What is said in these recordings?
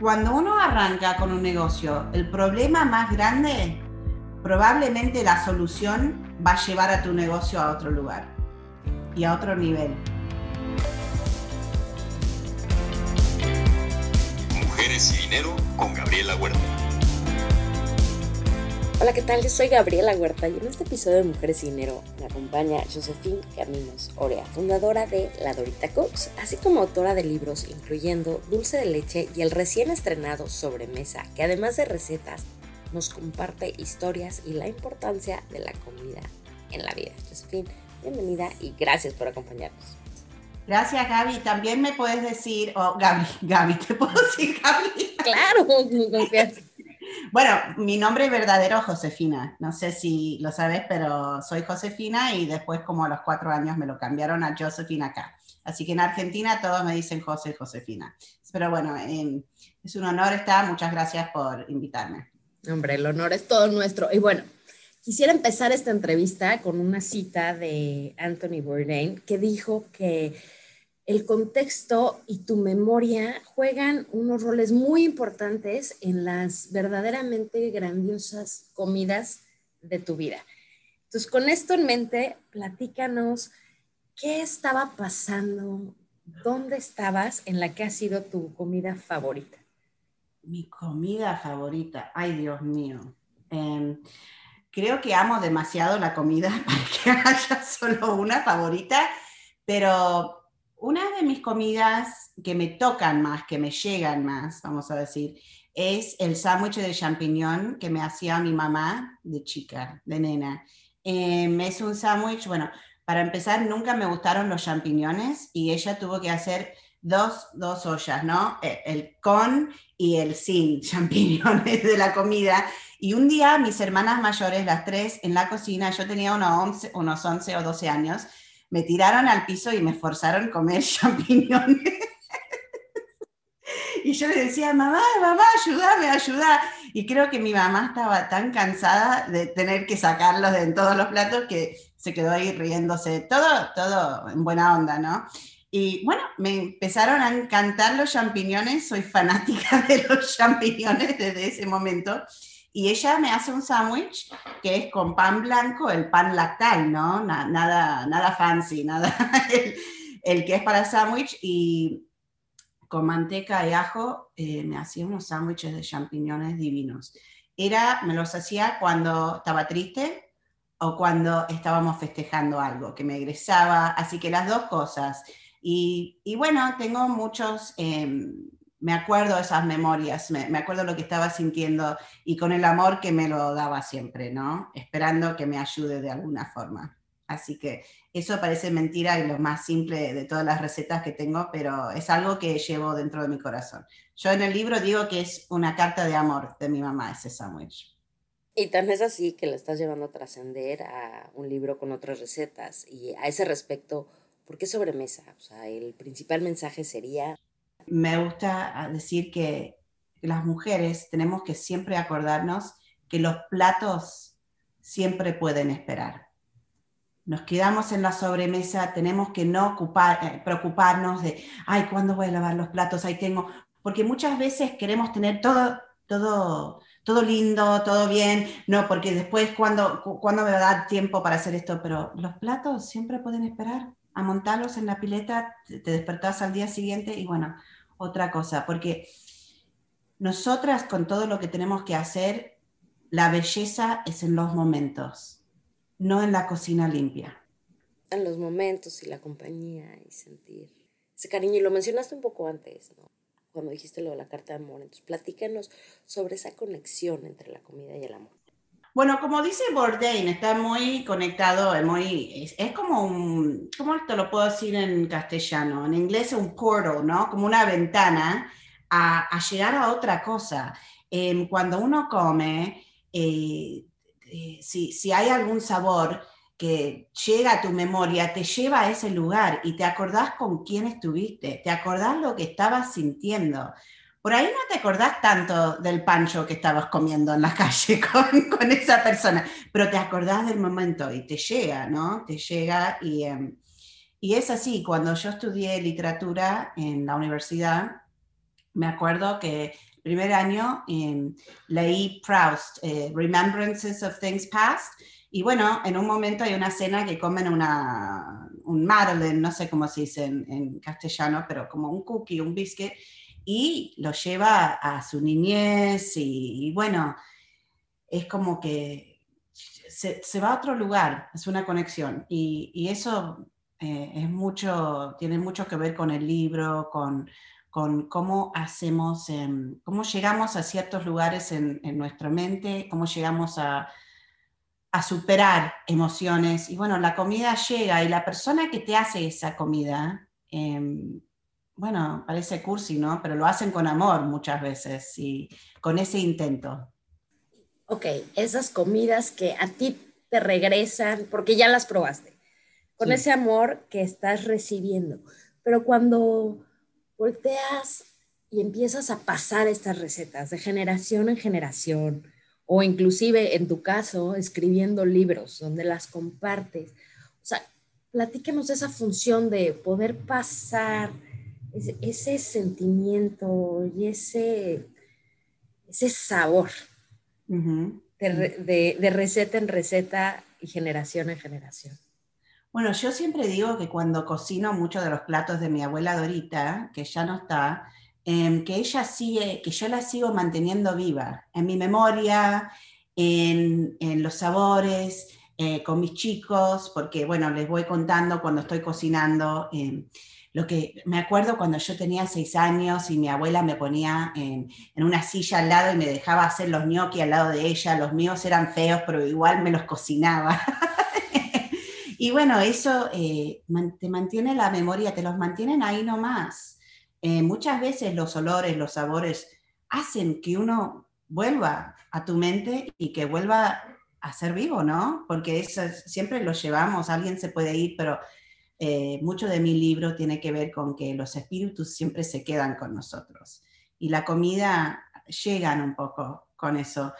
cuando uno arranca con un negocio, el problema más grande, probablemente la solución va a llevar a tu negocio a otro lugar y a otro nivel. Mujeres y dinero con Gabriela Huerta. Hola, ¿qué tal? Yo soy Gabriela Huerta y en este episodio de Mujeres y Dinero me acompaña Josephine Caminos Orea, fundadora de La Dorita Cooks, así como autora de libros incluyendo Dulce de Leche y el recién estrenado Sobremesa, que además de recetas nos comparte historias y la importancia de la comida en la vida. Josephine, bienvenida y gracias por acompañarnos. Gracias, Gaby. También me puedes decir, o oh, Gaby, Gaby, ¿te puedo decir Gaby? Claro, confianza. Bueno, mi nombre es verdadero Josefina. No sé si lo sabes, pero soy Josefina y después como a los cuatro años me lo cambiaron a Josefina acá. Así que en Argentina todos me dicen José Josefina. Pero bueno, em, es un honor estar. Muchas gracias por invitarme. Hombre, el honor es todo nuestro. Y bueno, quisiera empezar esta entrevista con una cita de Anthony Bourdain que dijo que el contexto y tu memoria juegan unos roles muy importantes en las verdaderamente grandiosas comidas de tu vida. Entonces, con esto en mente, platícanos qué estaba pasando, dónde estabas en la que ha sido tu comida favorita. Mi comida favorita, ay Dios mío. Em, creo que amo demasiado la comida para que haya solo una favorita, pero una de mis comidas que me tocan más, que me llegan más, vamos a decir, es el sándwich de champiñón que me hacía mi mamá de chica, de nena. Em, es un sándwich, bueno, para empezar, nunca me gustaron los champiñones y ella tuvo que hacer dos, dos ollas, ¿no? E, el con y el sin champiñones de la comida. Y un día mis hermanas mayores, las tres, en la cocina, yo tenía unos 11, unos 11 o 12 años, me tiraron al piso y me forzaron a comer champiñones. y yo le decía, mamá, mamá, ayúdame, ayuda. Y creo que mi mamá estaba tan cansada de tener que sacarlos de todos los platos que se quedó ahí riéndose. Todo, todo en buena onda, ¿no? Y bueno, me empezaron a encantar los champiñones, soy fanática de los champiñones desde ese momento. Y ella me hace un sándwich que es con pan blanco, el pan lactal, ¿no? nada, nada fancy, nada el, que es para sándwich. Y con manteca y ajo eh, me hacía unos sándwiches de champiñones divinos. Era, me los hacía cuando estaba triste o cuando estábamos festejando algo, que me egresaba. Así que las dos cosas. Y, y bueno, tengo muchos... Em, me acuerdo de esas memorias, me, acuerdo lo que estaba sintiendo y con el amor que me lo daba siempre, ¿no? Esperando que me ayude de alguna forma. Así que eso parece mentira y lo más simple de todas las recetas que tengo, pero es algo que llevo dentro de mi corazón. Yo en el libro digo que es una carta de amor de mi mamá, ese sándwich. Y tan es así que la estás llevando a trascender a un libro con otras recetas. Y a ese respecto, ¿por qué sobremesa? O sea, el principal mensaje sería me gusta decir que las mujeres tenemos que siempre acordarnos que los platos siempre pueden esperar. Nos quedamos en la sobremesa, tenemos que no eh, preocuparnos de, ay, ¿cuándo voy a lavar los platos? Ahí tengo, porque muchas veces queremos tener todo, todo, todo lindo, todo bien, no, porque después, ¿cuándo, ¿cuándo me va a dar tiempo para hacer esto? Pero los platos siempre pueden esperar. A montarlos en la pileta, te despertás al día siguiente y bueno, otra cosa, porque nosotras con todo lo que tenemos que hacer, la belleza es en los momentos, no en la cocina limpia. En los momentos y la compañía y sentir ese cariño. Y lo mencionaste un poco antes, ¿no? Cuando dijiste lo de la carta de amor. Entonces, platícanos sobre esa conexión entre la comida y el amor. Bueno, como dice Bourdain, está muy conectado, muy, es, como un, ¿cómo te lo puedo decir en castellano? En inglés es un portal, ¿no? Como una ventana a, llegar a otra cosa. Em, cuando uno come, eh, eh, si, si hay algún sabor que llega a tu memoria, te lleva a ese lugar y te acordás con quién estuviste, te acordás lo que estabas sintiendo. Por ahí no te acordás tanto del pancho que estabas comiendo en la calle con, esa persona, pero te acordás del momento y te llega, ¿no? Te llega y, em, y es así, cuando yo estudié literatura en la universidad, me acuerdo que el primer año em, leí Proust, eh, Remembrances of Things Past, y bueno, en un momento hay una cena que comen una, un madeleine, no sé cómo se dice en, castellano, pero como un cookie, un biscuit, y lo lleva a su niñez y, bueno, es como que se, va a otro lugar, es una conexión. Y, eso eh, es mucho, tiene mucho que ver con el libro, con, con cómo hacemos, em, cómo llegamos a ciertos lugares en, en nuestra mente, cómo llegamos a a superar emociones. Y bueno, la comida llega y la persona que te hace esa comida, em, bueno, parece cursi, ¿no? Pero lo hacen con amor muchas veces y con ese intento. Ok, esas comidas que a ti te regresan porque ya las probaste, con ese amor que estás recibiendo. Pero cuando volteas y empiezas a pasar estas recetas de generación en generación, o inclusive en tu caso, escribiendo libros donde las compartes. O sea, platíquenos esa función de poder pasar ese, sentimiento y ese, ese sabor de, de receta en receta y generación en generación. Bueno, yo siempre digo que cuando cocino muchos de los platos de mi abuela Dorita, que ya no está, Em, que ella sigue, que yo la sigo manteniendo viva en mi memoria, en, los sabores, eh, con mis chicos, porque bueno, les voy contando cuando estoy cocinando. Em, lo que me acuerdo cuando yo tenía seis años y mi abuela me ponía en, una silla al lado y me dejaba hacer los gnocchi al lado de ella. Los míos eran feos, pero igual me los cocinaba. y bueno, eso eh, te mantiene la memoria, te los mantienen ahí nomás. Eh, muchas veces los olores, los sabores hacen que uno vuelva a tu mente y que vuelva a ser vivo, ¿no? Porque eso, siempre lo llevamos, alguien se puede ir, pero eh, mucho de mi libro tiene que ver con que los espíritus siempre se quedan con nosotros y la comida llegan un poco con eso.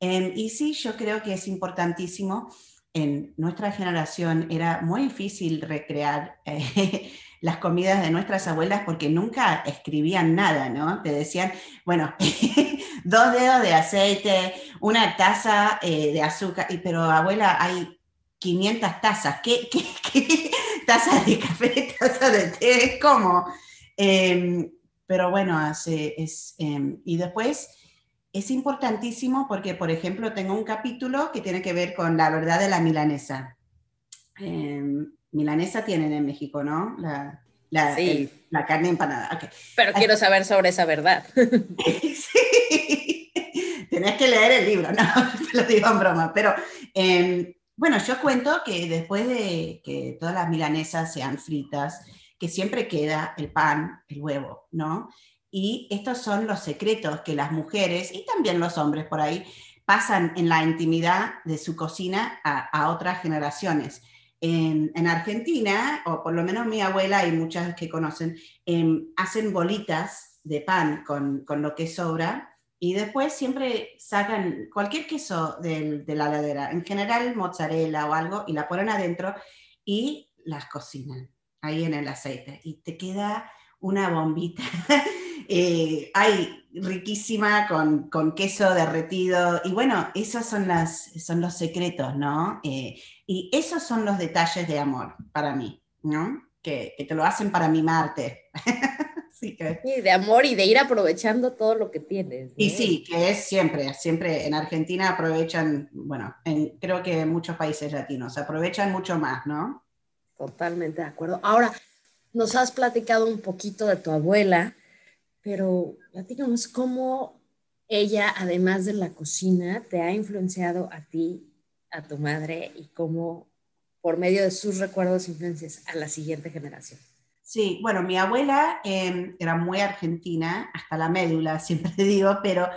y sí, yo creo que es importantísimo. En nuestra generación era muy difícil recrear eh, las comidas de nuestras abuelas porque nunca escribían nada, ¿no? Te decían, bueno, dos dedos de aceite, una taza eh, de azúcar, pero abuela, hay 500 tazas, ¿qué, qué, qué? Tazas de café, tazas de té? ¿Cómo? Em, pero bueno, es, em, y después es importantísimo porque, por ejemplo, tengo un capítulo que tiene que ver con la verdad de la milanesa. Em, milanesa tienen en México, ¿no? La, la, carne empanada. Pero quiero saber sobre esa verdad. sí, tenés que leer el libro, no, te lo digo en broma. Pero em, bueno, yo cuento que después de que todas las milanesas sean fritas, que siempre queda el pan, el huevo, ¿no? Y estos son los secretos que las mujeres y también los hombres por ahí pasan en la intimidad de su cocina a, otras generaciones. En, Argentina, o por lo menos mi abuela y muchas que conocen, em, hacen bolitas de pan con, con, lo que sobra y después siempre sacan cualquier queso de, de la ladera, en general mozzarella o algo, y la ponen adentro y las cocinan ahí en el aceite. Y te queda una bombita Eh, hay riquísima con, con, queso derretido. Y bueno, esos son, las, son los secretos, ¿no? Eh, y esos son los detalles de amor para mí, ¿no? Que, que te lo hacen para mimarte. sí, que... sí, de amor y de ir aprovechando todo lo que tienes. Y sí, que es siempre, siempre en Argentina aprovechan, bueno, en, creo que en muchos países latinos aprovechan mucho más, ¿no? Totalmente de acuerdo. Ahora, nos has platicado un poquito de tu abuela, pero platícanos cómo ella, además de la cocina, te ha influenciado a ti, a tu madre y cómo por medio de sus recuerdos influencias a la siguiente generación. Sí, bueno, mi abuela em, era muy argentina, hasta la médula, siempre digo, pero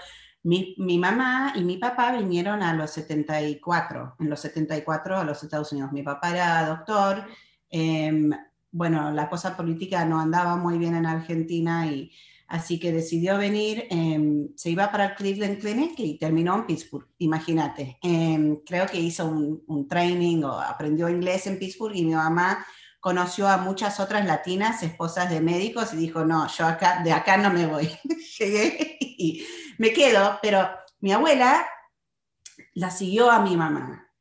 mi, mi, mamá y mi papá vinieron a los 74, en los 74 a los Estados Unidos. Mi papá era doctor, em, bueno, la cosa política no andaba muy bien en Argentina y Así que decidió venir, em, se iba para el Cleveland Clinic y terminó en Pittsburgh, imagínate. Creo que hizo un, training o aprendió inglés en Pittsburgh y mi mamá conoció a muchas otras latinas, esposas de médicos, y dijo, no, yo acá, de acá no me voy. Llegué y me quedo, pero mi abuela la siguió a mi mamá,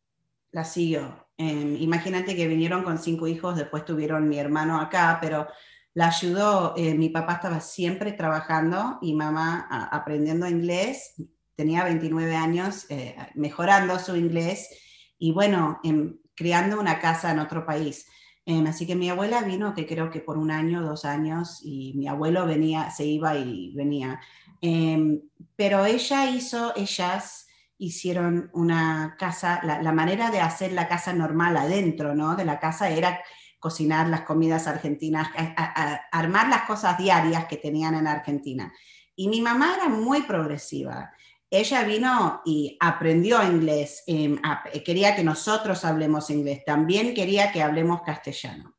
la siguió. Em, imagínate que vinieron con cinco hijos, después tuvieron mi hermano acá, pero la ayudó, eh, mi papá estaba siempre trabajando y mamá aprendiendo inglés, tenía 29 años, eh, mejorando su inglés y bueno, em, creando una casa en otro país. Em, así que mi abuela vino, que creo que por un año, dos años, y mi abuelo venía, se iba y venía. Em, pero ella hizo, ellas hicieron una casa, la, la, manera de hacer la casa normal adentro, ¿no? De la casa era cocinar las comidas argentinas, armar las cosas diarias que tenían en Argentina. Y mi mamá era muy progresiva. Ella vino y aprendió inglés, em, quería que nosotros hablemos inglés, también quería que hablemos castellano.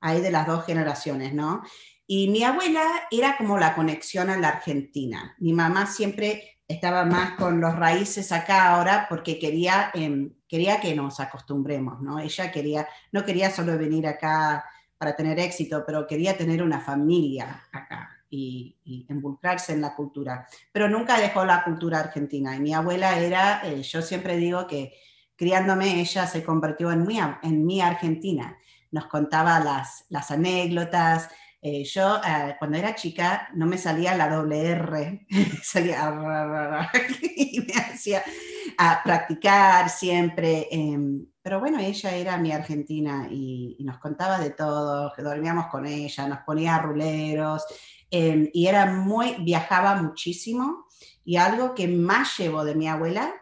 Hay de las dos generaciones, ¿no? Y mi abuela era como la conexión a la Argentina. Mi mamá siempre estaba más con los raíces acá ahora porque quería, em, quería que nos acostumbremos, ¿no? Ella quería, no quería solo venir acá para tener éxito, pero quería tener una familia acá y, involucrarse en la cultura. Pero nunca dejó la cultura argentina. Y mi abuela era, eh, yo siempre digo que criándome ella se convirtió en mi, en mi Argentina. Nos contaba las, las anécdotas, eh, yo eh, cuando era chica no me salía la doble R, salía y me hacía a practicar siempre. Em, pero bueno, ella era mi argentina y, nos contaba de todo, que dormíamos con ella, nos ponía ruleros em, y era muy, viajaba muchísimo y algo que más llevo de mi abuela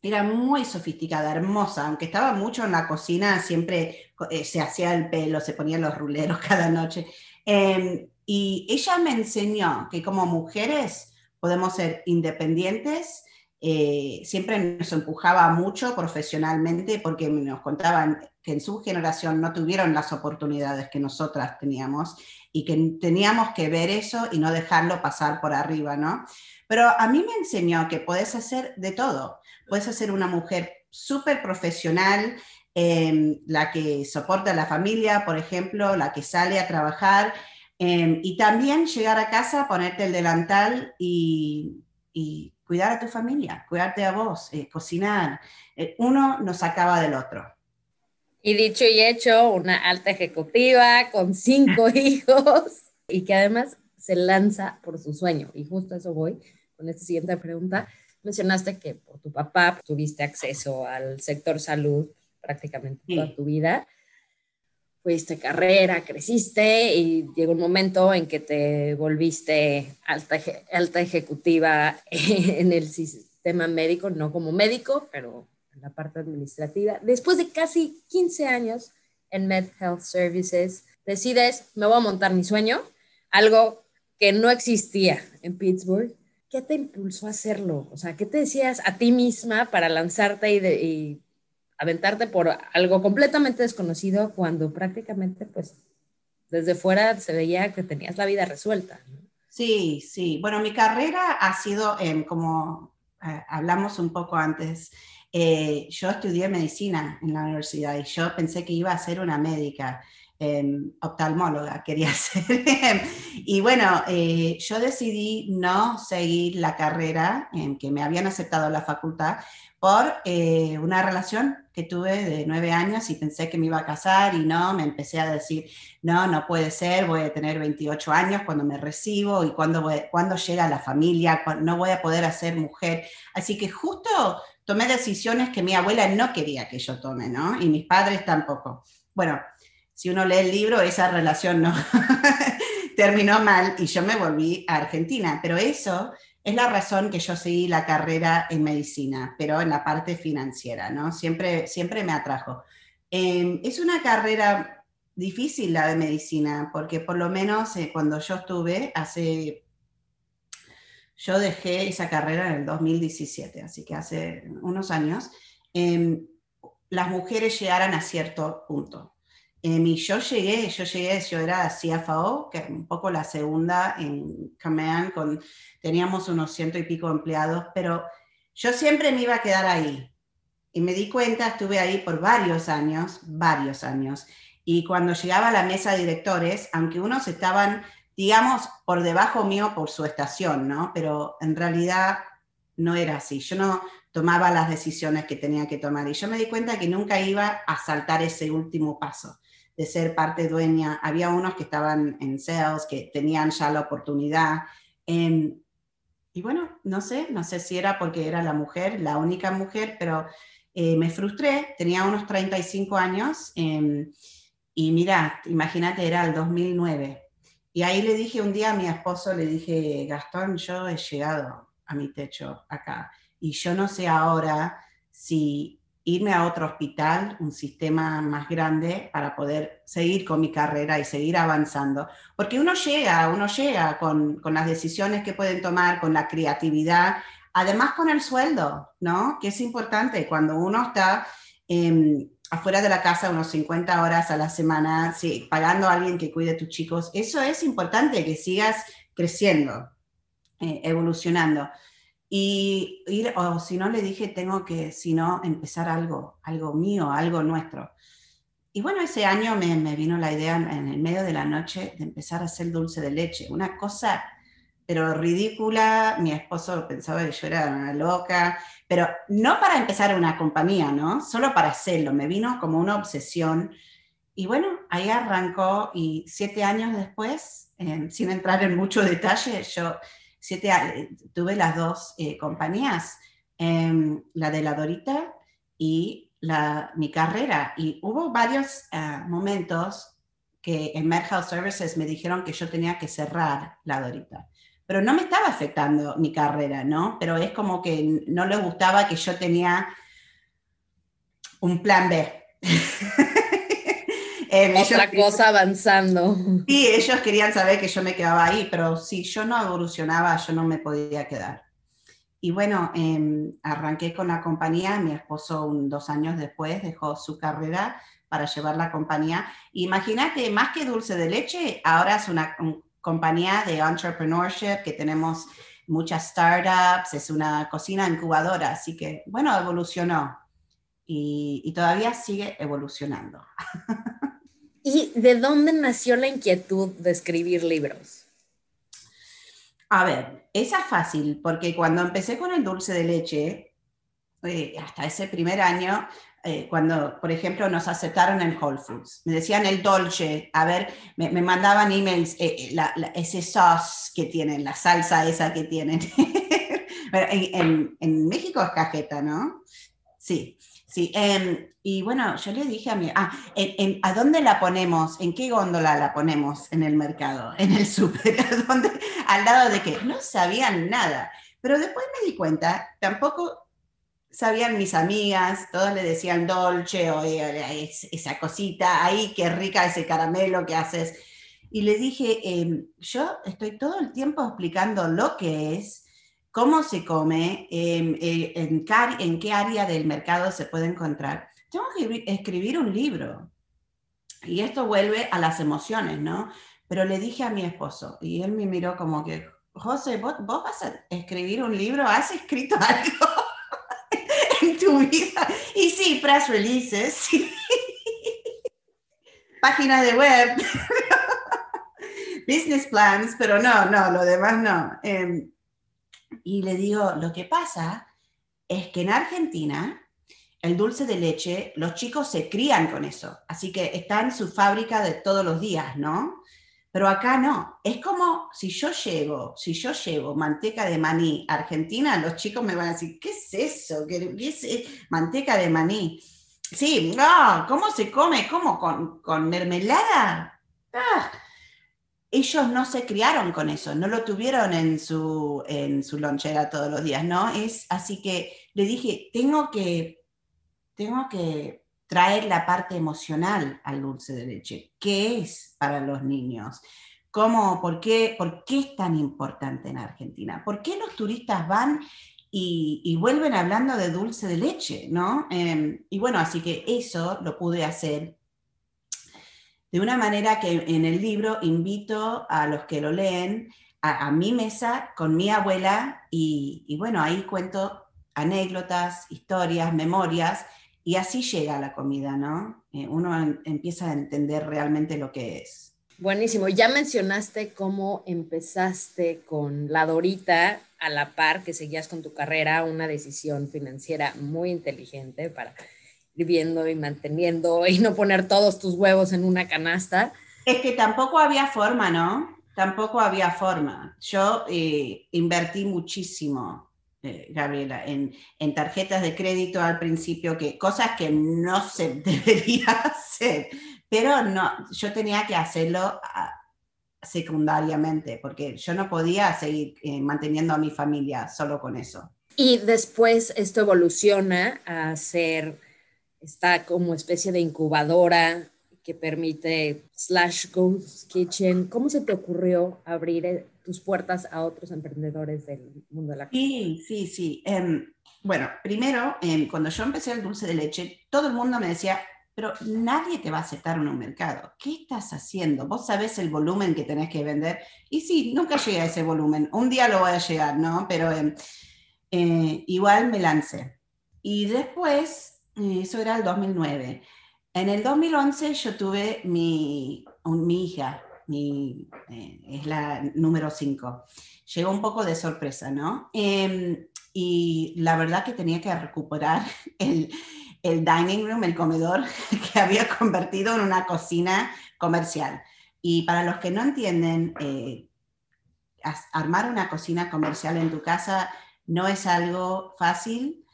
era muy sofisticada, hermosa, aunque estaba mucho en la cocina, siempre eh, se hacía el pelo, se ponía los ruleros cada noche, Em, y ella me enseñó que como mujeres podemos ser independientes, eh, siempre nos empujaba mucho profesionalmente porque nos contaban que en su generación no tuvieron las oportunidades que nosotras teníamos y que teníamos que ver eso y no dejarlo pasar por arriba, ¿no? Pero a mí me enseñó que puedes hacer de todo. Puedes ser una mujer súper profesional, Em, la que soporta a la familia, por ejemplo, la que sale a trabajar, em, y también llegar a casa, ponerte el delantal y, cuidar a tu familia, cuidarte a vos, eh, cocinar. Eh, uno nos acaba del otro. Y dicho y hecho, una alta ejecutiva con cinco hijos y que además se lanza por su sueño. Y justo a eso voy con esta siguiente pregunta. Mencionaste que por tu papá tuviste acceso al sector salud prácticamente toda tu vida. Fuiste carrera, creciste y llegó un momento en que te volviste alta, alta ejecutiva en el sistema médico, no como médico, pero la parte administrativa. Después de casi 15 años en Med Health Services, decides, me voy a montar mi sueño, algo que no existía en Pittsburgh. ¿Qué te impulsó a hacerlo? O sea, ¿qué te decías a ti misma para lanzarte y, y aventarte por algo completamente desconocido cuando prácticamente, pues, desde fuera se veía que tenías la vida resuelta. Sí, sí. Bueno, mi carrera ha sido, como eh, hablamos un poco antes, eh, yo estudié medicina en la universidad y yo pensé que iba a ser una médica. Em, oftalmóloga quería ser. y bueno, eh, yo decidí no seguir la carrera en que me habían aceptado la facultad por eh, una relación que tuve de nueve años y pensé que me iba a casar y no, me empecé a decir, no, no puede ser, voy a tener 28 años cuando me recibo y cuando, cuando llega la familia, no voy a poder hacer mujer. Así que justo tomé decisiones que mi abuela no quería que yo tome, ¿no? Y mis padres tampoco. Bueno, si uno lee el libro, esa relación no terminó mal y yo me volví a Argentina, pero eso es la razón que yo seguí la carrera en medicina, pero en la parte financiera, ¿no? Siempre, siempre me atrajo. Em, es una carrera difícil la de medicina, porque por lo menos eh, cuando yo estuve hace... Yo dejé esa carrera en el 2017, así que hace unos años, em, las mujeres llegaran a cierto punto. Em, y yo llegué, yo llegué, yo era CFO, que un poco la segunda en Command, con, teníamos unos ciento y pico empleados, pero yo siempre me iba a quedar ahí. Y me di cuenta, estuve ahí por varios años, varios años, Y cuando llegaba a la mesa de directores, aunque unos estaban, digamos, por debajo mío por su estación, ¿no? Pero en realidad no era así. Yo no tomaba las decisiones que tenía que tomar. Y yo me di cuenta que nunca iba a saltar ese último paso de ser parte dueña. Había unos que estaban en sales, que tenían ya la oportunidad. Em, y bueno, no sé, no sé si era porque era la mujer, la única mujer, pero eh, me frustré, tenía unos 35 años em, y mira, imagínate, era el 2009. Y ahí le dije un día a mi esposo, le dije, Gastón, yo he llegado a mi techo acá y yo no sé ahora si irme a otro hospital, un sistema más grande, para poder seguir con mi carrera y seguir avanzando. Porque uno llega, uno llega con, con las decisiones que pueden tomar, con la creatividad, además con el sueldo, ¿no? Que es importante cuando uno está em, afuera de la casa unos 50 horas a la semana, sí, pagando a alguien que cuide a tus chicos. Eso es importante, que sigas creciendo, eh, evolucionando. Y ir, o si no, le dije, tengo que, si no, empezar algo, algo mío, algo nuestro. Y bueno, ese año me, me, vino la idea en el medio de la noche de empezar a hacer dulce de leche. Una cosa, pero ridícula. Mi esposo pensaba que yo era una loca, pero no para empezar una compañía, ¿no? Solo para hacerlo. Me vino como una obsesión. Y bueno, ahí arrancó y siete años después, eh, sin entrar en mucho detalle, yo siete, tuve las dos eh, compañías, em, la de la Dorita y la, mi carrera. Y hubo varios uh, momentos que en Med Services me dijeron que yo tenía que cerrar la Dorita. Pero no me estaba afectando mi carrera, ¿no? Pero es como que no les gustaba que yo tenía un plan B. Eh, Otra cosa avanzando. Sí, ellos querían saber que yo me quedaba ahí, pero si yo no evolucionaba, yo no me podía quedar. Y bueno, em, arranqué con la compañía, mi esposo un, dos años después dejó su carrera para llevar la compañía. Imagínate, más que dulce de leche, ahora es una compañía de entrepreneurship que tenemos muchas startups, es una cocina incubadora, así que bueno, evolucionó y, y todavía sigue evolucionando. ¿Y de dónde nació la inquietud de escribir libros? A ver, esa es fácil, porque cuando empecé con el dulce de leche, eh, hasta ese primer año, eh, cuando, por ejemplo, nos aceptaron en Whole Foods, me decían el dolce, a ver, me, mandaban emails, eh, ese sauce que tienen, la salsa esa que tienen. en, en, en, México es cajeta, ¿no? Sí. Sí, em, y bueno, yo le dije a mi, ah, en, ¿a dónde la ponemos? ¿En qué góndola la ponemos en el mercado? En el súper, al lado de qué? No sabían nada. Pero después me di cuenta, tampoco sabían mis amigas, todas le decían dolce o eh, esa cosita, ahí qué rica ese caramelo que haces. Y le dije, em, yo estoy todo el tiempo explicando lo que es, cómo se come, em, eh, en, en, qué área del mercado se puede encontrar. Tengo que escribir un libro. Y esto vuelve a las emociones, ¿no? Pero le dije a mi esposo, y él me miró como que, José, ¿vos, vas a escribir un libro? ¿Has escrito algo Y sí, press releases, sí. página de web, business plans, pero no, no, lo demás no. Em, y le digo, lo que pasa es que en Argentina el dulce de leche, los chicos se crían con eso, así que está en su fábrica de todos los días, ¿no? Pero acá no. Es como si yo llevo, si yo llevo manteca de maní a Argentina, los chicos me van a decir, ¿qué es eso? ¿Qué, es eh, manteca de maní? Sí, no, ¿cómo se come? ¿Cómo? ¿Con, con mermelada? Ah, ellos no se criaron con eso, no lo tuvieron en su, en su lonchera todos los días, ¿no? Es así que le dije, tengo que, tengo que traer la parte emocional al dulce de leche. ¿Qué es para los niños? ¿Cómo, por, qué, ¿Por qué es tan importante en Argentina? ¿Por qué los turistas van y, vuelven hablando de dulce de leche, ¿no? Em, y bueno, así que eso lo pude hacer de una manera que en el libro invito a los que lo leen a, mi mesa con mi abuela y, bueno, ahí cuento anécdotas, historias, memorias y así llega la comida, ¿no? Eh, uno empieza a entender realmente lo que es. Buenísimo. Ya mencionaste cómo empezaste con la Dorita a la par que seguías con tu carrera, una decisión financiera muy inteligente para ir viendo y manteniendo y no poner todos tus huevos en una canasta. Es que tampoco había forma, ¿no? Tampoco había forma. Yo eh, invertí muchísimo, eh, Gabriela, en, en, tarjetas de crédito al principio, que cosas que no se debería hacer, pero no, yo tenía que hacerlo ah, secundariamente, porque yo no podía seguir eh, manteniendo a mi familia solo con eso. Y después esto evoluciona a ser, está como especie de incubadora que permite Slash Ghost Kitchen. ¿Cómo se te ocurrió abrir eh, tus puertas a otros emprendedores del mundo de la Sí, sí, sí. Em, bueno, primero, em, cuando yo empecé el dulce de leche, todo el mundo me decía, pero nadie te va a aceptar en un mercado. ¿Qué estás haciendo? Vos sabés el volumen que tenés que vender. Y sí, nunca llegué a ese volumen. Un día lo voy a llegar, ¿no? Pero em, eh, igual me lancé. Y después, eh, eso era el 2009. En el 2011 yo tuve mi, mi hija, mi, eh, es la número 5. Llegó un poco de sorpresa, ¿no? Em, y la verdad que tenía que recuperar el, el dining room, el comedor, que había convertido en una cocina comercial. Y para los que no entienden, eh, armar una cocina comercial en tu casa no es algo fácil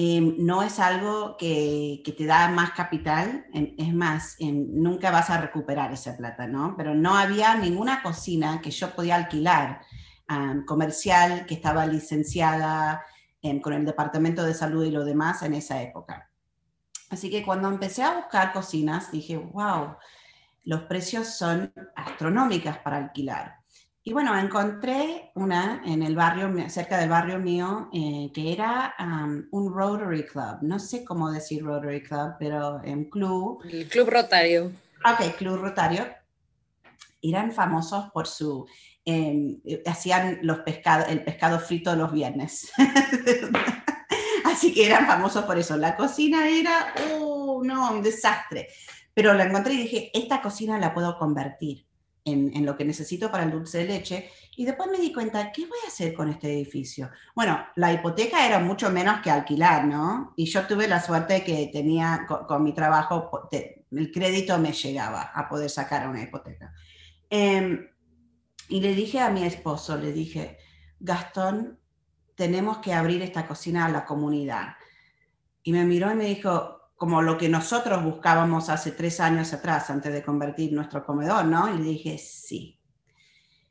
Em, no es algo que, te da más capital, em, es más, em, nunca vas a recuperar esa plata, ¿no? Pero no había ninguna cocina que yo podía alquilar comercial que estaba licenciada con el Departamento de Salud y lo demás en esa época. Así que cuando empecé a buscar cocinas, dije, wow, los precios son astronómicas para alquilar. Y bueno, encontré una en el barrio, cerca del barrio mío, eh, que era un Rotary Club. No sé cómo decir Rotary Club, pero en club. El Club Rotario. Ok, Club Rotario. Eran famosos por su... Em, hacían los pescados, el pescado frito los viernes. Así que eran famosos por eso. La cocina era, oh, no, un desastre. Pero la encontré y dije, esta cocina la puedo convertir en, lo que necesito para el dulce de leche. Y después me di cuenta, ¿qué voy a hacer con este edificio? Bueno, la hipoteca era mucho menos que alquilar, ¿no? Y yo tuve la suerte que tenía con, mi trabajo, el crédito me llegaba a poder sacar una hipoteca. Em, y le dije a mi esposo, le dije, Gastón, tenemos que abrir esta cocina a la comunidad. Y me miró y me dijo, como lo que nosotros buscábamos hace tres años atrás, antes de convertir nuestro comedor, ¿no? Y le dije, sí.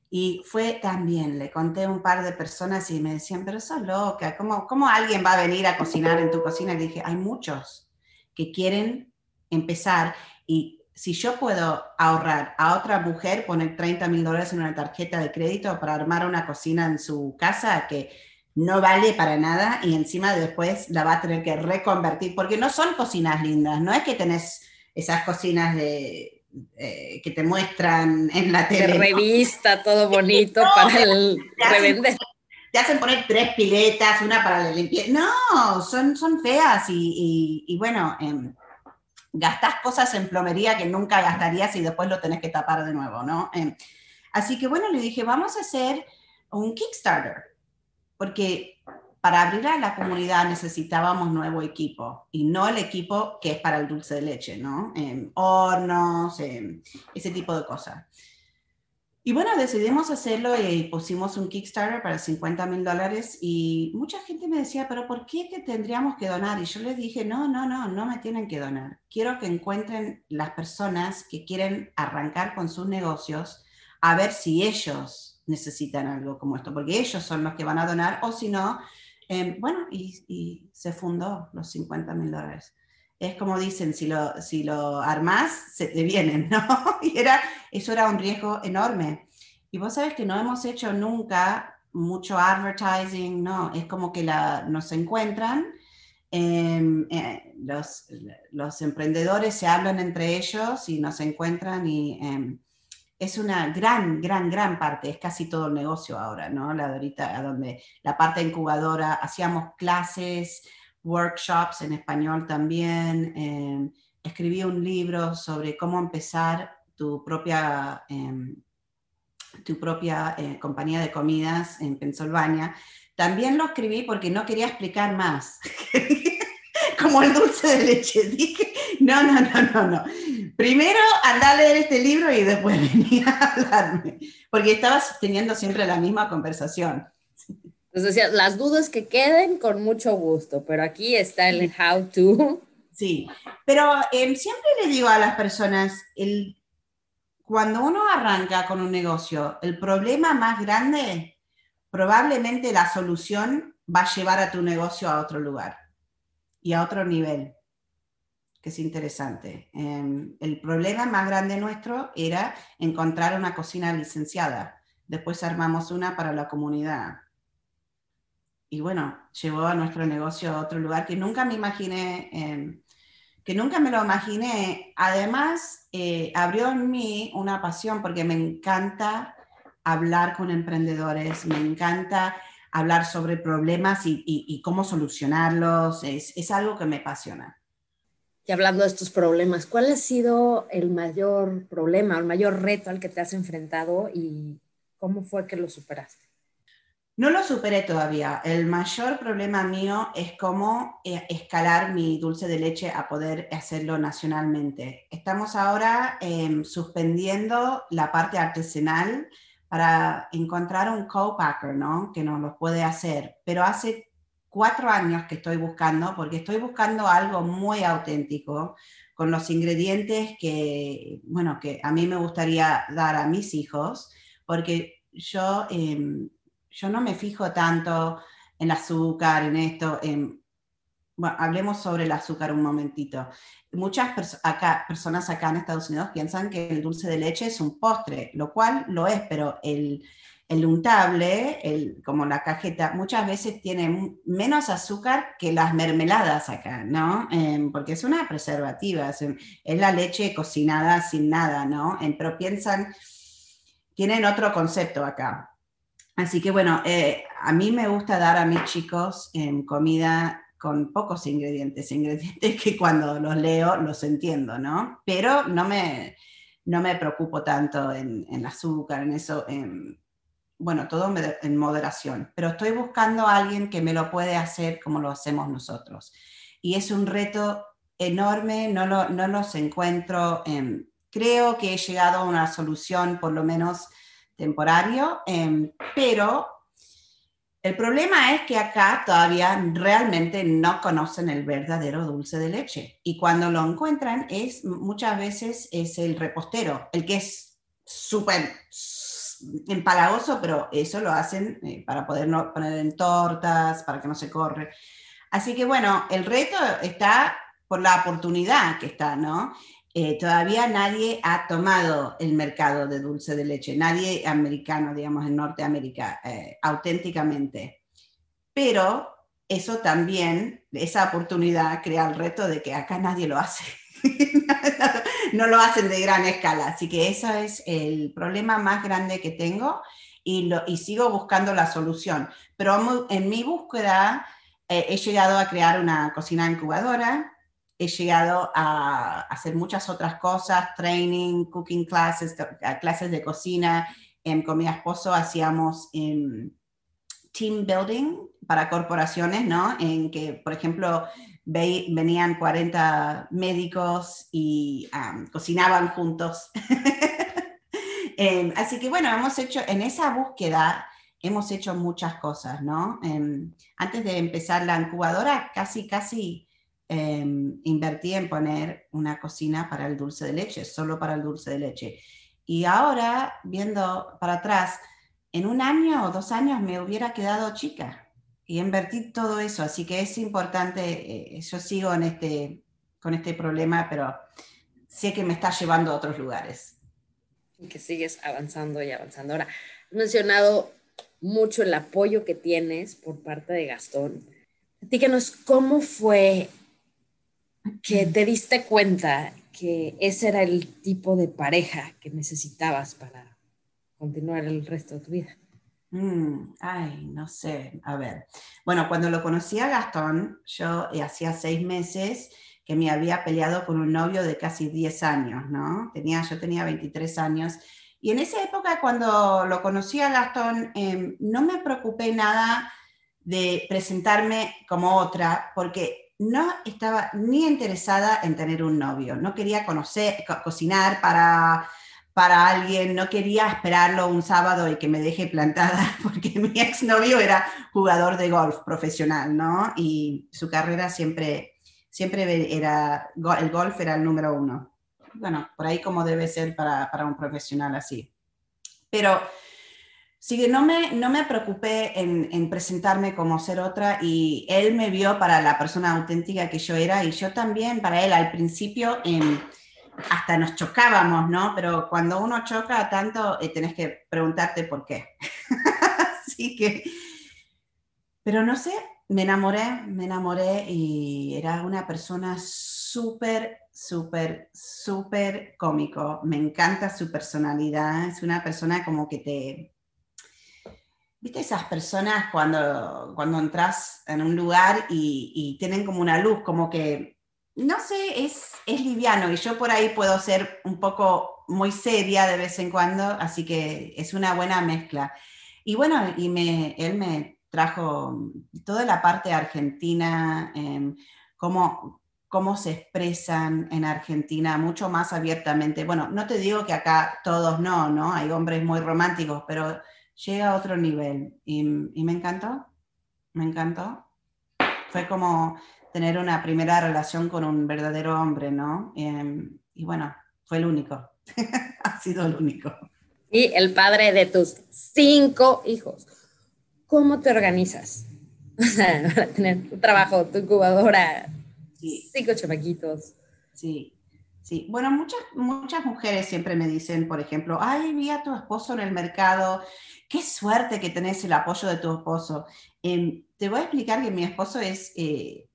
Y fue también, le conté a un par de personas y me decían, pero sos loca, ¿cómo, ¿cómo alguien va a venir a cocinar en tu cocina? Y dije, hay muchos que quieren empezar y si yo puedo ahorrar a otra mujer, poner 30 mil dólares en una tarjeta de crédito para armar una cocina en su casa que no vale para nada y encima después la va a tener que reconvertir, porque no son cocinas lindas, no es que tenés esas cocinas de, eh, que te muestran en la tele. De revista, todo bonito para el revender. te hacen poner tres piletas, una para la limpieza. No, son, son feas y, bueno, eh, gastás cosas en plomería que nunca gastarías y después lo tenés que tapar de nuevo, ¿no? Em, así que bueno, le dije, vamos a hacer un Kickstarter porque para abrir a la comunidad necesitábamos nuevo equipo y no el equipo que es para el dulce de leche, ¿no? hornos, ese tipo de cosas. Y bueno, decidimos hacerlo y pusimos un Kickstarter para 50 mil dólares y mucha gente me decía, pero ¿por qué te tendríamos que donar? Y yo les dije, no, no, no, no me tienen que donar. Quiero que encuentren las personas que quieren arrancar con sus negocios a ver si ellos necesitan algo como esto, porque ellos son los que van a donar, o si no, em, bueno, y, se fundó los 50 mil dólares. Es como dicen, si lo, si lo armás, se te vienen, ¿no? Y era, eso era un riesgo enorme. Y vos sabes que no hemos hecho nunca mucho advertising, no, es como que la, nos encuentran, em, eh, los, los, emprendedores se hablan entre ellos y nos encuentran y em, es una gran, gran, gran parte, es casi todo el negocio ahora, ¿no? La de ahorita, donde la parte incubadora, hacíamos clases, workshops en español también. em, escribí un libro sobre cómo empezar tu propia, em, tu propia eh, compañía de comidas en Pensilvania. También lo escribí porque no quería explicar más. Como el dulce de leche. Dije, no, no, no, no, no. Primero anda a leer este libro y después venía a hablarme. Porque estabas teniendo siempre la misma conversación. Entonces decía, las dudas que queden con mucho gusto, pero aquí está el how to. Sí, pero em, siempre le digo a las personas, el, cuando uno arranca con un negocio, el problema más grande, probablemente la solución va a llevar a tu negocio a otro lugar y a otro nivel, que es interesante. Em, el problema más grande nuestro era encontrar una cocina licenciada. Después armamos una para la comunidad. Y bueno, llevó a nuestro negocio a otro lugar que nunca me imaginé, em, que nunca me lo imaginé. Además, eh, abrió en mí una pasión porque me encanta hablar con emprendedores, me encanta hablar sobre problemas y cómo solucionarlos. Es, es algo que me apasiona. Y hablando de estos problemas, ¿cuál ha sido el mayor problema, el mayor reto al que te has enfrentado y cómo fue que lo superaste? No lo superé todavía. El mayor problema mío es cómo eh, escalar mi dulce de leche a poder hacerlo nacionalmente. Estamos ahora em, suspendiendo la parte artesanal para encontrar un co-packer, ¿no? Que nos lo puede hacer. Pero hace cuatro años que estoy buscando, porque estoy buscando algo muy auténtico, con los ingredientes que, bueno, que a mí me gustaría dar a mis hijos, porque yo... em, yo no me fijo tanto en el azúcar, en esto. En, bueno, hablemos sobre el azúcar un momentito. Muchas acá, personas acá en Estados Unidos piensan que el dulce de leche es un postre, lo cual lo es, pero el, el untable, el, como la cajeta, muchas veces tiene menos azúcar que las mermeladas acá, ¿no? Eh, porque es una preservativa, es, es, la leche cocinada sin nada, ¿no? Pero piensan, tienen otro concepto acá. Así que bueno, eh, a mí me gusta dar a mis chicos en comida con pocos ingredientes, ingredientes que cuando los leo los entiendo, ¿no? Pero no me, no me preocupo tanto en, en azúcar, en eso, en, bueno, todo en moderación, pero estoy buscando a alguien que me lo puede hacer como lo hacemos nosotros. Y es un reto enorme, no, lo, no los encuentro, en, creo que he llegado a una solución por lo menos temporario, eh, pero el problema es que acá todavía realmente no conocen el verdadero dulce de leche y cuando lo encuentran es muchas veces es el repostero, el que es súper empalagoso, pero eso lo hacen eh, para poder no poner en tortas, para que no se corre. Así que bueno, el reto está por la oportunidad que está, ¿no? Eh, todavía nadie ha tomado el mercado de dulce de leche, nadie americano, digamos, en Norteamérica, eh, auténticamente. Pero eso también, esa oportunidad crea el reto de que acá nadie lo hace. no lo hacen de gran escala. Así que ese es el problema más grande que tengo y, lo, sigo buscando la solución. Pero en mi búsqueda eh, he llegado a crear una cocina incubadora he llegado a hacer muchas otras cosas, training, cooking classes, clases de cocina. Eh, con mi esposo hacíamos eh, team building para corporaciones, ¿no? En que, por ejemplo, ve, venían 40 médicos y cocinaban juntos. eh, así que bueno, hemos hecho, en esa búsqueda, hemos hecho muchas cosas, ¿no? Eh, antes de empezar la incubadora, casi, casi eh, invertí en poner una cocina para el dulce de leche, solo para el dulce de leche. Y ahora, viendo para atrás, en un año o dos años me hubiera quedado chica y invertí todo eso. Así que es importante, eh, yo sigo en este, con este problema, pero sé que me está llevando a otros lugares. Y que sigues avanzando y avanzando. Ahora, has mencionado mucho el apoyo que tienes por parte de Gastón. Díganos cómo fue que te diste cuenta que ese era el tipo de pareja que necesitabas para continuar el resto de tu vida? Mm, ay, no sé, a ver. Bueno, cuando lo conocí a Gastón, yo eh, hacía seis meses que me había peleado con un novio de casi 10 años, ¿no? Tenía, yo tenía 23 años. Y en esa época, cuando lo conocí a Gastón, em, no me preocupé nada de presentarme como otra, porque no estaba ni interesada en tener un novio, no quería conocer, cocinar para para alguien, no quería esperarlo un sábado y que me deje plantada, porque mi exnovio era jugador de golf profesional, ¿no? Y su carrera siempre, siempre era, el golf era el número uno. Bueno, por ahí como debe ser para, para un profesional así. Pero sí que no me, no me preocupé en, en, presentarme como ser otra y él me vio para la persona auténtica que yo era y yo también para él al principio... En, hasta nos chocábamos, ¿no? Pero cuando uno choca tanto, eh, tenés que preguntarte por qué. Así que, pero no sé, me enamoré, me enamoré y era una persona súper, súper, súper cómico. Me encanta su personalidad. Es una persona como que te... ¿Viste esas personas cuando, cuando entras en un lugar y, y tienen como una luz, como que no sé, es, es liviano y yo por ahí puedo ser un poco muy seria de vez en cuando, así que es una buena mezcla. Y bueno, y me, él me trajo toda la parte argentina, eh, cómo, cómo se expresan en Argentina mucho más abiertamente. Bueno, no te digo que acá todos no, ¿no? Hay hombres muy románticos, pero llega a otro nivel y, y me encantó, me encantó. Fue como tener una primera relación con un verdadero hombre, ¿no? Em, y bueno, fue el único, ha sido el único. Y el padre de tus cinco hijos. ¿Cómo te organizas? O sea, para tener tu trabajo, tu incubadora, cinco chamaquitos. Sí, sí. Bueno, muchas, muchas mujeres siempre me dicen, por ejemplo, ay, vi a tu esposo en el mercado, qué suerte que tenés el apoyo de tu esposo. Em, te voy a explicar que mi esposo es eh,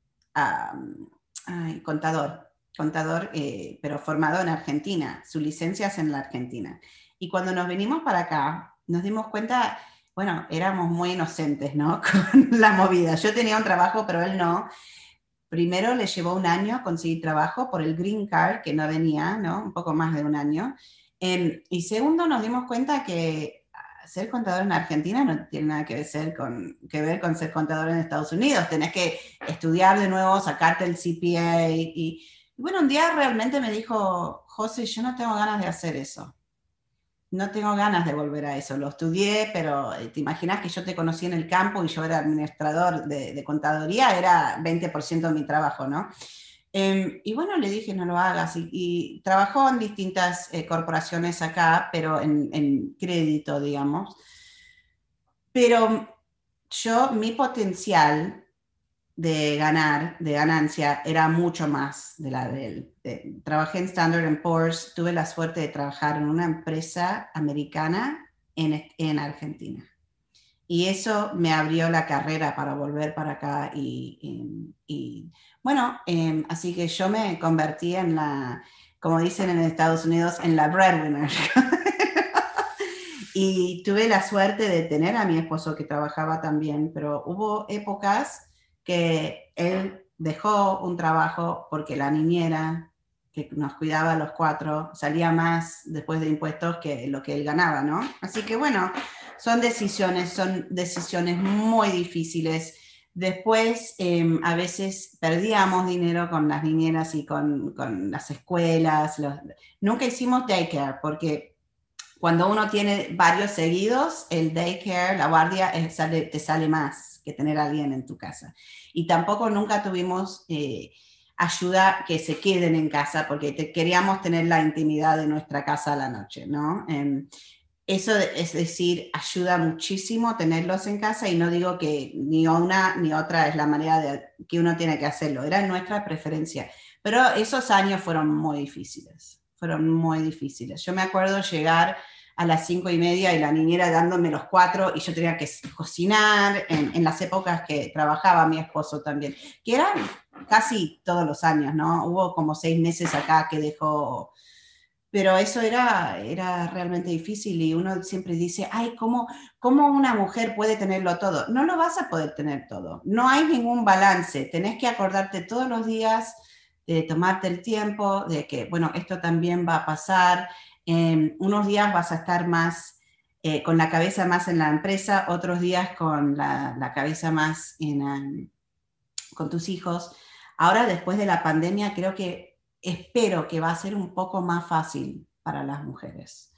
contador, contador, eh, pero formado en Argentina, su licencia es en la Argentina. Y cuando nos venimos para acá, nos dimos cuenta, bueno, éramos muy inocentes, ¿no? Con la movida. Yo tenía un trabajo, pero él no. Primero le llevó un año conseguir trabajo por el green card, que no venía, ¿no? Un poco más de un año. Y segundo, nos dimos cuenta que ser contador en Argentina no tiene nada que ver, con, que ver con ser contador en Estados Unidos. Tenés que estudiar de nuevo, sacarte el CPA. Y, bueno, un día realmente me dijo, José, yo no tengo ganas de hacer eso. No tengo ganas de volver a eso. Lo estudié, pero eh, te imaginas que yo te conocí en el campo y yo era administrador de, contaduría, era 20% de mi trabajo, ¿no? Em, y bueno, le dije, no lo hagas. Y, trabajó en distintas eh, corporaciones acá, pero en, crédito, digamos. Pero yo, mi potencial de ganar, de ganancia, era mucho más de la de él. trabajé en Standard Poor's, tuve la suerte de trabajar en una empresa americana en, en Argentina. Y eso me abrió la carrera para volver para acá y, bueno, em, así que yo me convertí en la, como dicen en Estados Unidos, en la breadwinner. y tuve la suerte de tener a mi esposo que trabajaba también, pero hubo épocas que él dejó un trabajo porque la niñera que nos cuidaba a los cuatro salía más después de impuestos que lo que él ganaba, ¿no? Así que bueno, son decisiones, son decisiones muy difíciles Después, em, a veces perdíamos dinero con las niñeras y con, las escuelas. Nunca hicimos daycare porque cuando uno tiene varios seguidos, el daycare, la guardia, te sale más que tener a alguien en tu casa. Y tampoco nunca tuvimos eh, ayuda que se queden en casa porque queríamos tener la intimidad de nuestra casa a la noche, ¿no? Em, eso es decir, ayuda muchísimo tenerlos en casa y no digo que ni una ni otra es la manera de, que uno tiene que hacerlo, era nuestra preferencia. Pero esos años fueron muy difíciles, fueron muy difíciles. Yo me acuerdo llegar a las cinco y media y la niñera dándome los cuatro y yo tenía que cocinar en, en las épocas que trabajaba mi esposo también, que eran casi todos los años, ¿no? Hubo como seis meses acá que dejó pero eso era, era realmente difícil y uno siempre dice, ay, ¿cómo, ¿cómo una mujer puede tenerlo todo? No lo vas a poder tener todo, no hay ningún balance, tenés que acordarte todos los días de tomarte el tiempo, de que, bueno, esto también va a pasar, eh, unos días vas a estar más eh, con la cabeza más en la empresa, otros días con la, la cabeza más en, con tus hijos. Ahora, después de la pandemia, creo que espero que va a ser un poco más fácil para las mujeres,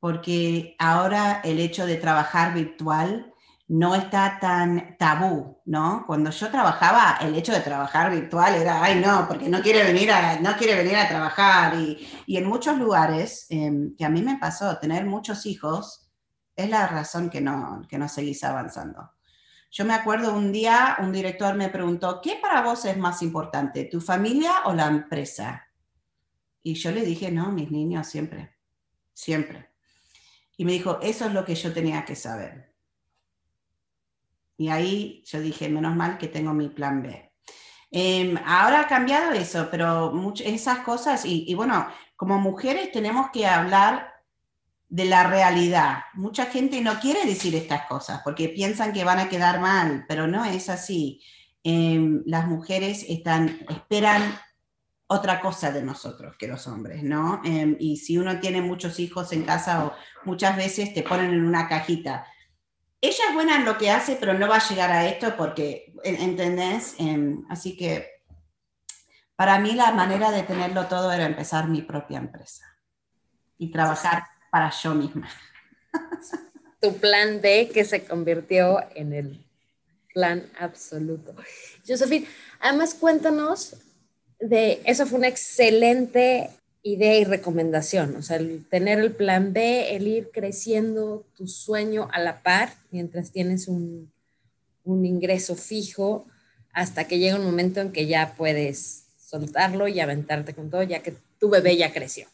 porque ahora el hecho de trabajar virtual no está tan tabú, ¿no? Cuando yo trabajaba, el hecho de trabajar virtual era, ay, no, porque no quiere venir a, no quiere venir a trabajar. Y, y en muchos lugares, em, que a mí me pasó, tener muchos hijos es la razón que no, que no seguís avanzando. Yo me acuerdo un día, un director me preguntó, ¿qué para vos es más importante, tu familia o la empresa? Y yo le dije, no, mis niños siempre, siempre. Y me dijo, eso es lo que yo tenía que saber. Y ahí yo dije, menos mal que tengo mi plan B. Em, ahora ha cambiado eso, pero esas cosas, y, bueno, como mujeres tenemos que hablar de la realidad. Mucha gente no quiere decir estas cosas porque piensan que van a quedar mal, pero no es así. Eh, las mujeres esperan otra cosa de nosotros que los hombres, ¿no? Em, y si uno tiene muchos hijos en casa o muchas veces te ponen en una cajita. Ella es buena en lo que hace, pero no va a llegar a esto porque, ¿entendés? Em, así que para mí la manera de tenerlo todo era empezar mi propia empresa y trabajar para yo misma. Tu plan D que se convirtió en el plan absoluto. Josephine, además cuéntanos de, eso fue una excelente idea y recomendación, o sea, el tener el plan B, el ir creciendo tu sueño a la par mientras tienes un, un ingreso fijo hasta que llega un momento en que ya puedes soltarlo y aventarte con todo, ya que tu bebé ya creció.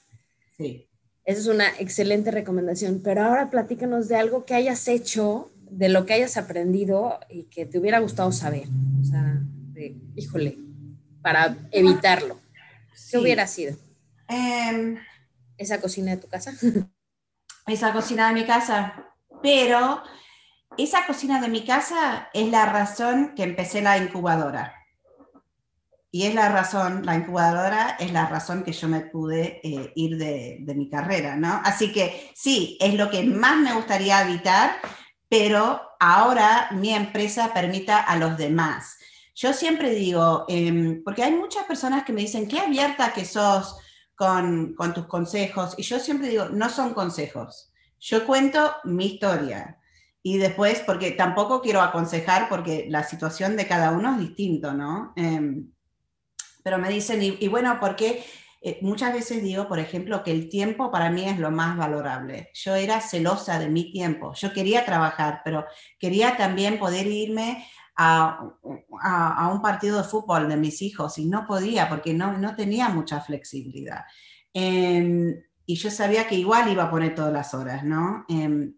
Sí. Esa es una excelente recomendación, pero ahora platícanos de algo que hayas hecho, de lo que hayas aprendido y que te hubiera gustado saber. O sea, de, híjole, para evitarlo? ¿Qué hubiera sido? Em, ¿Esa cocina de tu casa? esa cocina de mi casa. Pero esa cocina de mi casa es la razón que empecé la incubadora. Y es la razón, la incubadora es la razón que yo me pude eh, ir de, mi carrera, ¿no? Así que sí, es lo que más me gustaría evitar, pero ahora mi empresa permita a los demás yo siempre digo, eh, porque hay muchas personas que me dicen, qué abierta que sos con, con tus consejos, y yo siempre digo, no son consejos, yo cuento mi historia. Y después, porque tampoco quiero aconsejar, porque la situación de cada uno es distinto, ¿no? Eh, pero me dicen, y, y bueno, porque eh, muchas veces digo, por ejemplo, que el tiempo para mí es lo más valorable. Yo era celosa de mi tiempo. Yo quería trabajar, pero quería también poder irme a, un partido de fútbol de mis hijos y no podía porque no, no tenía mucha flexibilidad. Em, y yo sabía que igual iba a poner todas las horas, ¿no? Em,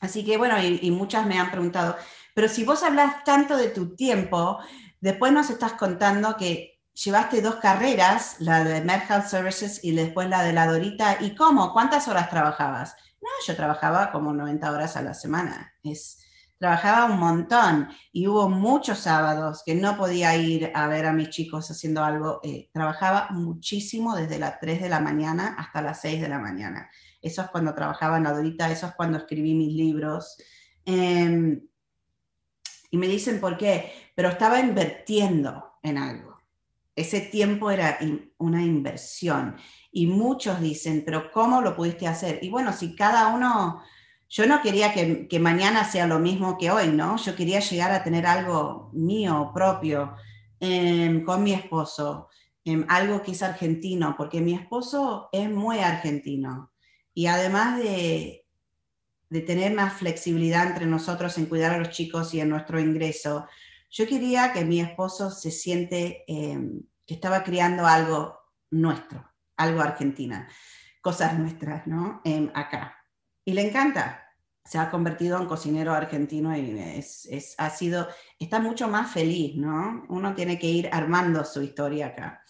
así que bueno, y, muchas me han preguntado, pero si vos hablas tanto de tu tiempo, después nos estás contando que llevaste dos carreras, la de Med Health Services y después la de la Dorita. ¿Y cómo? ¿Cuántas horas trabajabas? No, yo trabajaba como 90 horas a la semana. Es, trabajaba un montón y hubo muchos sábados que no podía ir a ver a mis chicos haciendo algo. Eh, trabajaba muchísimo desde las 3 de la mañana hasta las 6 de la mañana. Eso es cuando trabajaba en Adorita, eso es cuando escribí mis libros. Eh, y me dicen por qué, pero estaba invirtiendo en algo. Ese tiempo era una inversión. Y muchos dicen, pero ¿cómo lo pudiste hacer? Y bueno, si cada uno yo no quería que, mañana sea lo mismo que hoy, ¿no? Yo quería llegar a tener algo mío, propio, eh, con mi esposo, eh, algo que es argentino, porque mi esposo es muy argentino. Y además de, de tener más flexibilidad entre nosotros en cuidar a los chicos y en nuestro ingreso, yo quería que mi esposo se siente eh, que estaba creando algo nuestro, algo argentina, cosas nuestras, ¿no? acá. Y le encanta se ha convertido en cocinero argentino y es, es, ha sido, está mucho más feliz, ¿no? Uno tiene que ir armando su historia acá.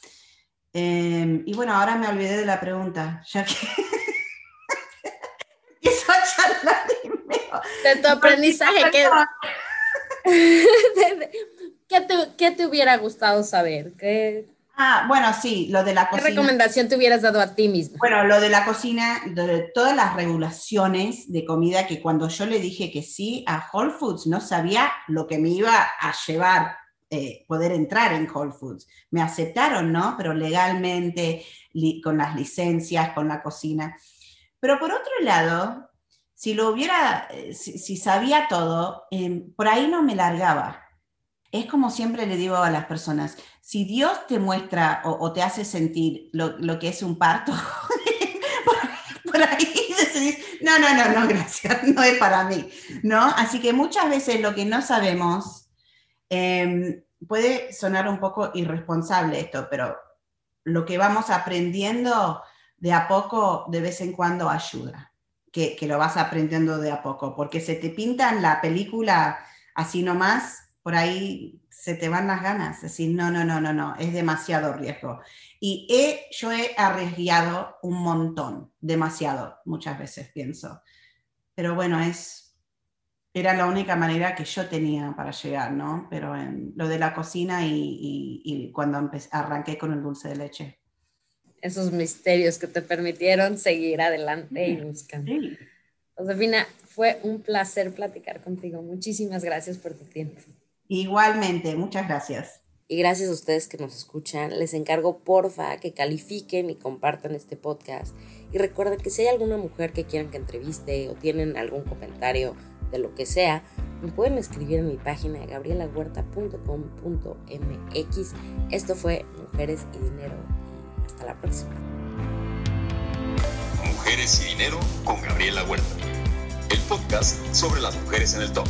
Em, y bueno, ahora me olvidé de la pregunta, ya que empiezo a charlar y De tu aprendizaje, ¿qué, ¿Qué, te, ¿qué te hubiera gustado saber? ¿Qué, Ah, bueno, sí, lo de la ¿Qué cocina. recomendación te hubieras dado a ti mismo? Bueno, lo de la cocina, de todas las regulaciones de comida que cuando yo le dije que sí a Whole Foods, no sabía lo que me iba a llevar eh, poder entrar en Whole Foods. Me aceptaron, ¿no? Pero legalmente, li- con las licencias, con la cocina. Pero por otro lado, si lo hubiera, eh, si, sabía todo, eh, por ahí no me largaba. Es como siempre le digo a las personas, si Dios te muestra o, te hace sentir lo, que es un parto, por, ahí decís, no, no, no, no, gracias, no es para mí, ¿no? Así que muchas veces lo que no sabemos, eh, puede sonar un poco irresponsable esto, pero lo que vamos aprendiendo de a poco, de vez en cuando ayuda, que, lo vas aprendiendo de a poco, porque se te pintan la película así nomás, por ahí se te van las ganas, decir, no, no, no, no, no, es demasiado riesgo. Y yo he arriesgado un montón, demasiado, muchas veces pienso. Pero bueno, es, era la única manera que yo tenía para llegar, ¿no? Pero en lo de la cocina y, cuando arranqué con el dulce de leche. Esos misterios que te permitieron seguir adelante y buscando. Sí. Josefina, fue un placer platicar contigo. Muchísimas gracias por tu tiempo. Igualmente, muchas gracias. Y gracias a ustedes que nos escuchan. Les encargo, porfa, que califiquen y compartan este podcast. Y recuerden que si hay alguna mujer que quieran que entreviste o tienen algún comentario de lo que sea, me pueden escribir en mi página de gabrielahuerta.com.mx. Esto fue Mujeres y Dinero. Hasta la próxima. Mujeres y Dinero con Gabriela Huerta. El podcast sobre las mujeres en el top.